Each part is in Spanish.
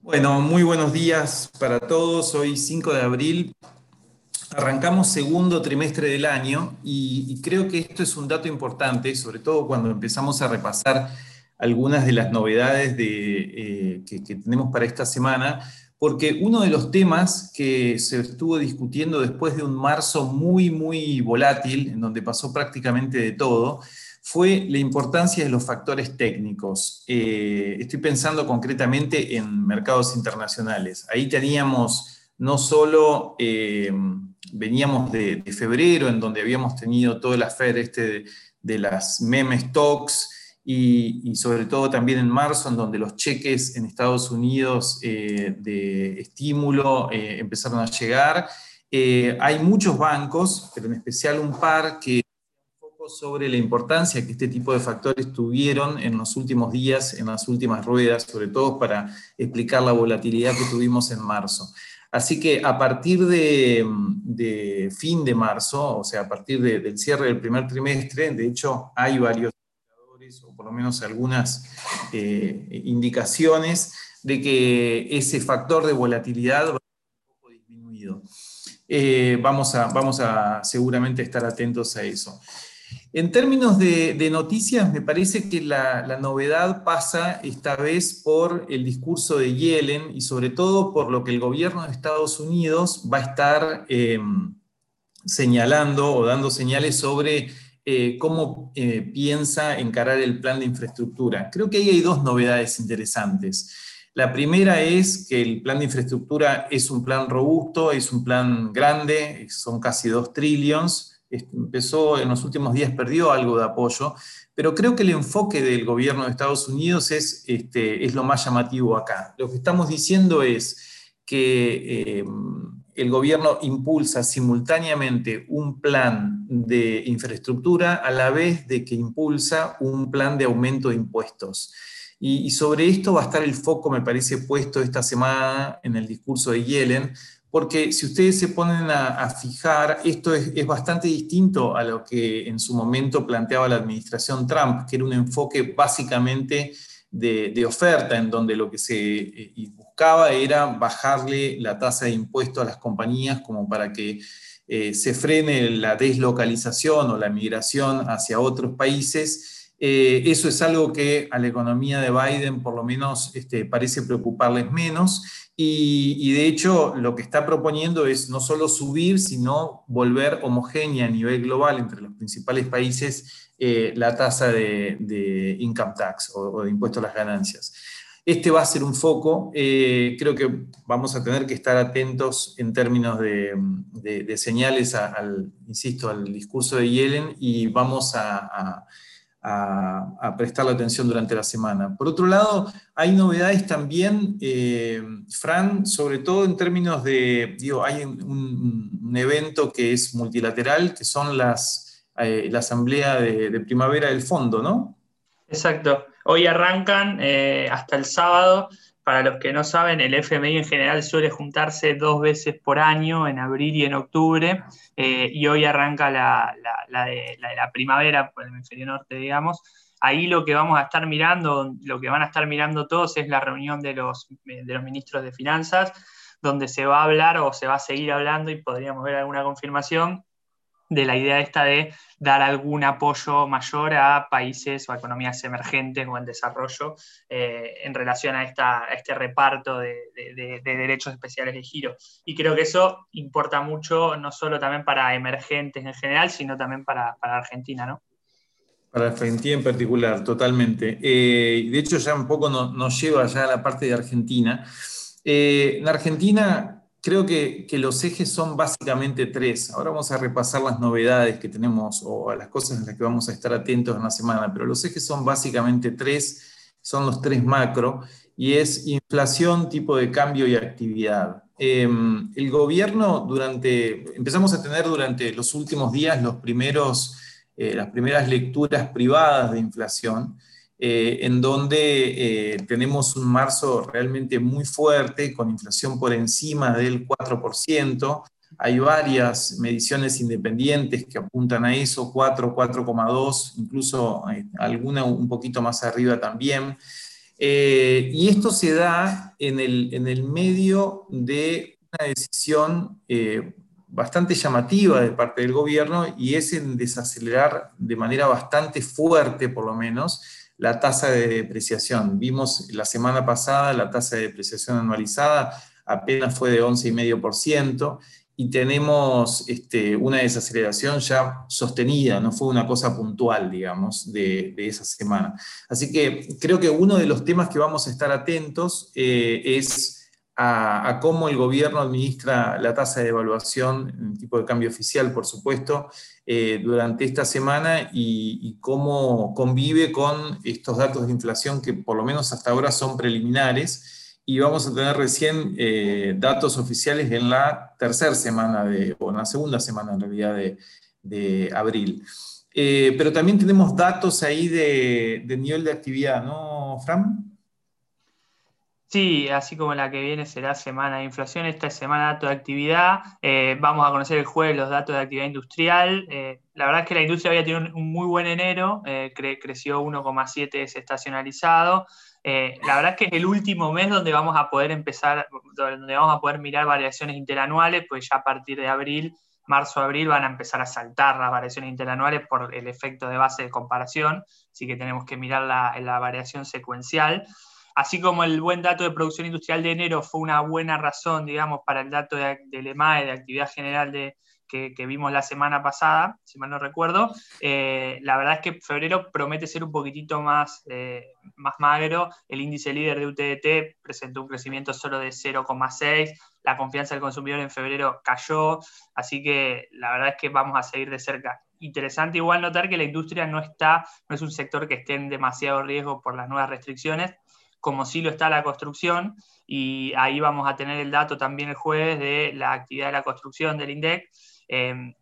Bueno, muy buenos días para todos. Hoy 5 de abril. Arrancamos segundo trimestre del año y, creo que esto es un dato importante, sobre todo cuando empezamos a repasar algunas de las novedades eh, que, que tenemos para esta semana, porque uno de los temas que se estuvo discutiendo después de un marzo muy, muy volátil, en donde pasó prácticamente de todo, fue la importancia de los factores técnicos. Eh, estoy pensando concretamente en mercados internacionales. Ahí teníamos no solo, eh, veníamos de, febrero, en donde habíamos tenido toda la FED este de, las meme stocks, y, sobre todo también en marzo, en donde los cheques en Estados Unidos eh, de estímulo empezaron a llegar. hay muchos bancos, pero en especial un par que sobre la importancia que este tipo de factores tuvieron en los últimos días, en las últimas ruedas, sobre todo para explicar la volatilidad que tuvimos en marzo. Así que a partir de, fin de marzo, o sea, a partir del cierre del primer trimestre, de hecho hay varios indicadores, o por lo menos algunas eh, indicaciones de que ese factor de volatilidad va a ser un poco disminuido. Eh, vamos, a, vamos a seguramente estar atentos a eso. En términos de, noticias, me parece que la, novedad pasa esta vez por el discurso de Yellen y sobre todo por lo que el gobierno de Estados Unidos va a estar em, señalando o dando señales sobre eh, cómo eh, piensa encarar el plan de infraestructura. Creo que ahí hay dos novedades interesantes. La primera es que el plan de infraestructura es un plan robusto, es un plan grande, son casi dos trillones empezó en los últimos días, perdió algo de apoyo, pero creo que el enfoque del gobierno de Estados Unidos es, este, es lo más llamativo acá. Lo que estamos diciendo es que eh, el gobierno impulsa simultáneamente un plan de infraestructura a la vez de que impulsa un plan de aumento de impuestos. Y, y sobre esto va a estar el foco, me parece, puesto esta semana en el discurso de Yellen, porque si ustedes se ponen a, fijar, esto es, bastante distinto a lo que en su momento planteaba la administración Trump, que era un enfoque básicamente de, oferta, en donde lo que se eh, buscaba era bajarle la tasa de impuesto a las compañías como para que eh, se frene la deslocalización o la migración hacia otros países. Eh, eso es algo que a la economía de Biden por lo menos este, parece preocuparles menos y, de hecho, lo que está proponiendo es no solo subir, sino volver homogénea a nivel global entre los principales países eh, la tasa de, income tax o, de impuesto a las ganancias. Este va a ser un foco. Eh, creo que vamos a tener que estar atentos en términos de, señales al, insisto, al discurso de Yellen y vamos a, prestar la atención durante la semana. Por otro lado, hay novedades también, eh, Fran, sobre todo en términos de, digo, hay un, evento que es multilateral, que son las, eh, la asamblea de, primavera del fondo, ¿no? Exacto. Hoy arrancan eh, hasta el sábado para los que no saben, el FMI en general suele juntarse dos veces por año, en abril y en octubre, eh, y hoy arranca la, de, la, primavera por el hemisferio norte, digamos. Ahí lo que vamos a estar mirando, lo que van a estar mirando todos es la reunión de los, de los ministros de finanzas, donde se va a hablar o se va a seguir hablando y podríamos ver alguna confirmación de la idea esta de dar algún apoyo mayor a países o a economías emergentes o en desarrollo eh, en relación a, esta, este reparto de, derechos especiales de giro. Y creo que eso importa mucho, no solo también para emergentes en general, sino también para, Argentina, ¿no? Para Argentina en particular, totalmente. Eh, de hecho, ya un poco nos, lleva ya a la parte de Argentina. Eh, en Argentina, creo que, los ejes son básicamente tres. Ahora vamos a repasar las novedades que tenemos o las cosas en las que vamos a estar atentos en la semana, pero los ejes son básicamente tres, son los tres macro, y es inflación, tipo de cambio y actividad. Em, el gobierno durante, empezamos a tener durante los últimos días los primeros, eh, las primeras lecturas privadas de inflación, eh, en donde eh, tenemos un marzo realmente muy fuerte, con inflación por encima del 4%. Hay varias mediciones independientes que apuntan a eso, 4, 4,2, incluso eh, alguna un poquito más arriba también. Y esto se da en el, en el, medio de una decisión bastante llamativa de parte del gobierno y es en desacelerar de manera bastante fuerte, por lo menos, la tasa de depreciación. Vimos la semana pasada la tasa de depreciación anualizada apenas fue de 11,5% y tenemos este, una desaceleración ya sostenida, no fue una cosa puntual, digamos, de, esa semana. Así que creo que uno de los temas que vamos a estar atentos eh, es a, cómo el gobierno administra la tasa de evaluación, el tipo de cambio oficial, por supuesto, eh, durante esta semana y, cómo convive con estos datos de inflación que por lo menos hasta ahora son preliminares y vamos a tener recién eh, datos oficiales en la tercera semana, de, o en la segunda semana en realidad de, abril. Eh, pero también tenemos datos ahí de, de nivel de actividad, ¿no, Fran? Sí, así como la que viene será semana de inflación, esta es semana de datos de actividad. Eh, vamos a conocer el jueves los datos de actividad industrial. Eh, la verdad es que la industria había tenido un, muy buen enero, eh, creció 1,7 desestacionalizado. la verdad es que es el último mes donde vamos a poder empezar, donde vamos a poder mirar variaciones interanuales, pues ya a partir de abril, marzo-abril van a empezar a saltar las variaciones interanuales por el efecto de base de comparación, así que tenemos que mirar la, la variación secuencial. Así como el buen dato de producción industrial de enero fue una buena razón, digamos, para el dato de, del EMAE, de actividad general de, que, vimos la semana pasada, si mal no recuerdo, eh, la verdad es que febrero promete ser un poquitito más, eh, más magro. El índice líder de UTDT presentó un crecimiento solo de 0,6. La confianza del consumidor en febrero cayó, así que la verdad es que vamos a seguir de cerca. Interesante igual notar que la industria no está, no es un sector que esté en demasiado riesgo por las nuevas restricciones como sí lo está la construcción, y ahí vamos a tener el dato también el jueves de la actividad de la construcción del INDEC. Em,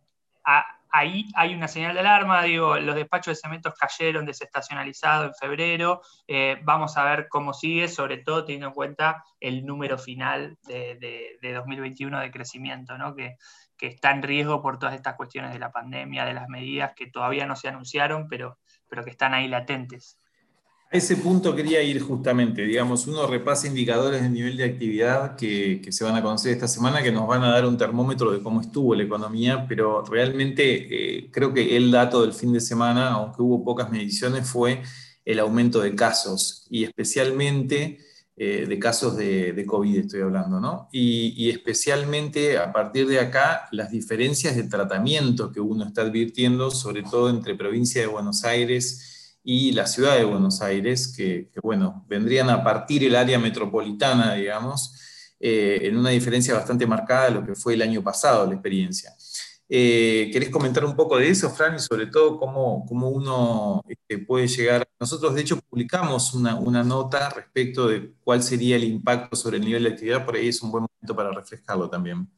ahí hay una señal de alarma, digo, los despachos de cementos cayeron desestacionalizados en febrero, eh, vamos a ver cómo sigue, sobre todo teniendo en cuenta el número final de, 2021 de crecimiento, ¿no? que, que está en riesgo por todas estas cuestiones de la pandemia, de las medidas que todavía no se anunciaron, pero, pero que están ahí latentes. A ese punto quería ir justamente, digamos, uno repasa indicadores de nivel de actividad que, se van a conocer esta semana, que nos van a dar un termómetro de cómo estuvo la economía, pero realmente eh, creo que el dato del fin de semana, aunque hubo pocas mediciones, fue el aumento de casos y especialmente eh, de casos de, COVID estoy hablando, ¿no? Y, y especialmente a partir de acá las diferencias de tratamiento que uno está advirtiendo, sobre todo entre provincia de Buenos Aires, y la ciudad de Buenos Aires, que, bueno, vendrían a partir el área metropolitana, digamos, eh, en una diferencia bastante marcada de lo que fue el año pasado la experiencia. Eh, ¿Querés comentar un poco de eso, Fran, y sobre todo cómo, cómo uno este, puede llegar? Nosotros, de hecho, publicamos una, una, nota respecto de cuál sería el impacto sobre el nivel de actividad, por ahí es un buen momento para refrescarlo también.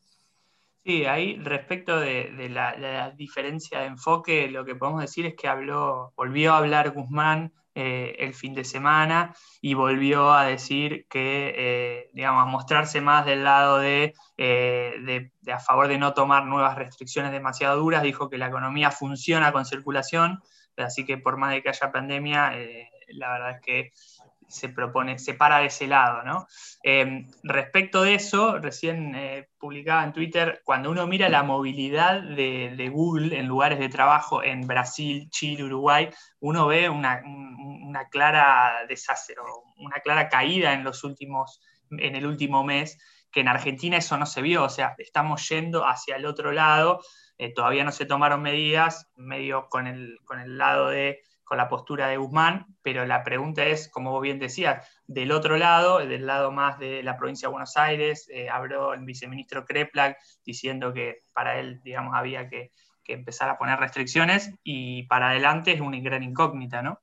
Sí, ahí respecto de, la, diferencia de enfoque, lo que podemos decir es que habló, volvió a hablar Guzmán eh, el fin de semana y volvió a decir que, eh, digamos, a mostrarse más del lado eh, de, de, a favor de no tomar nuevas restricciones demasiado duras. Dijo que la economía funciona con circulación, así que por más de que haya pandemia, la verdad es que se propone, se para de ese lado, ¿no? Em, respecto de eso, recién eh, publicaba en Twitter, cuando uno mira la movilidad de, Google en lugares de trabajo en Brasil, Chile, Uruguay, uno ve una, clara una clara caída en los últimos, en el último mes, que en Argentina eso no se vio, o sea, estamos yendo hacia el otro lado, eh, todavía no se tomaron medidas, medio con el, con el lado de con la postura de Guzmán, pero la pregunta es, como vos bien decías, del otro lado, del lado más de la provincia de Buenos Aires, eh, habló el viceministro Kreplak diciendo que para él, digamos, había que, empezar a poner restricciones y para adelante es una gran incógnita, ¿no?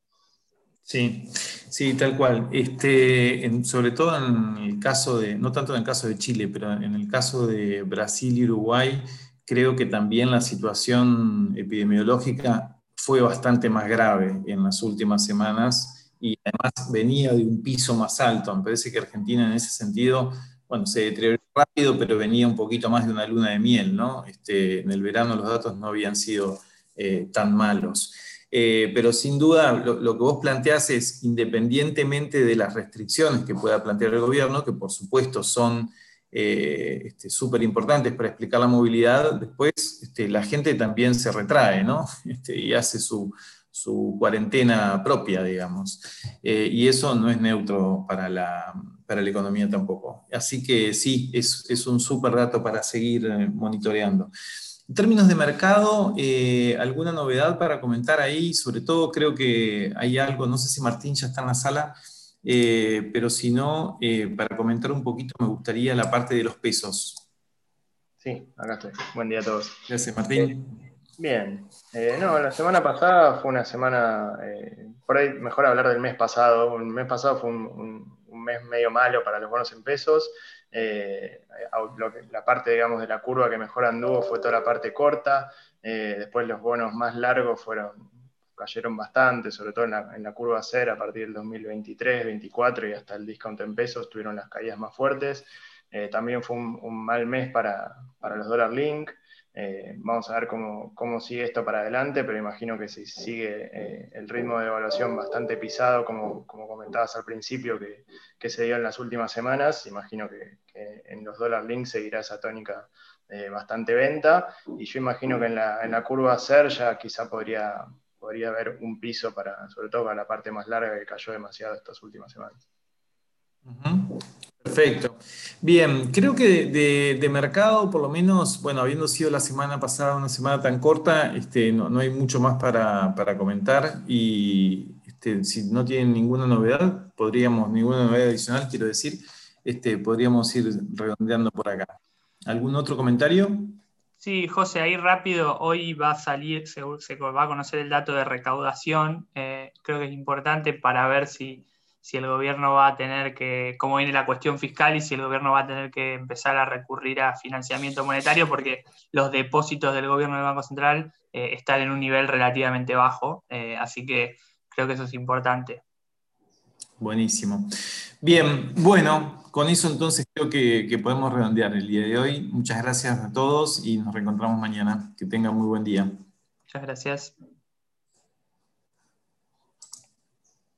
Sí, sí, tal cual. Este, sobre todo en el caso de, no tanto en el caso de Chile, pero en el caso de Brasil y Uruguay, creo que también la situación epidemiológica fue bastante más grave en las últimas semanas y además venía de un piso más alto. Me parece que Argentina en ese sentido, bueno, se deterioró rápido, pero venía un poquito más de una luna de miel, ¿no? Este, en el verano los datos no habían sido eh, tan malos. Eh, pero sin duda lo, que vos planteás es, independientemente de las restricciones que pueda plantear el gobierno, que por supuesto son súper este, importantes para explicar la movilidad, después este, la gente también se retrae ¿no? Este, y hace su, su cuarentena propia, digamos. Eh, y eso no es neutro para la, para la economía tampoco. Así que sí, es, es un súper dato para seguir eh, monitoreando. En términos de mercado, eh, ¿alguna novedad para comentar ahí? Sobre todo creo que hay algo, no sé si Martín ya está en la sala, pero si no, para comentar un poquito me gustaría la parte de los pesos. Sí, acá estoy. Buen día a todos. Gracias, Martín. Bien, eh, no, la semana pasada fue una semana, eh, por ahí mejor hablar del mes pasado, el mes pasado fue un, mes medio malo para los bonos en pesos, eh, la parte, digamos, de la curva que mejor anduvo fue toda la parte corta, después los bonos más largos fueron, cayeron bastante, sobre todo en la, curva cero a partir del 2023, 2024 y hasta el discount en pesos tuvieron las caídas más fuertes, también fue un, mal mes para, para los dólar link, eh, vamos a ver cómo, sigue esto para adelante, pero imagino que si sigue eh, el ritmo de evaluación bastante pisado, como, comentabas al principio, que, se dio en las últimas semanas, imagino que, en los dólar links seguirá esa tónica de bastante venta, y yo imagino que en la, curva SER ya quizá podría, podría haber un piso para, sobre todo para la parte más larga que cayó demasiado estas últimas semanas. Perfecto. Bien, creo que de, mercado, por lo menos, bueno, habiendo sido la semana pasada una semana tan corta, este, no, hay mucho más para, comentar y este, si no tienen ninguna novedad, podríamos, ninguna novedad adicional, quiero decir, este, podríamos ir redondeando por acá. ¿Algún otro comentario? Sí, José, ahí rápido, hoy va a salir, se, va a conocer el dato de recaudación, eh, creo que es importante para ver si si el gobierno va a tener que, cómo viene la cuestión fiscal y si el gobierno va a tener que empezar a recurrir a financiamiento monetario, porque los depósitos del gobierno del Banco Central eh, están en un nivel relativamente bajo, eh, así que creo que eso es importante. Buenísimo. Bien, bueno, con eso entonces creo que, podemos redondear el día de hoy. Muchas gracias a todos y nos reencontramos mañana. Que tengan muy buen día. Muchas gracias.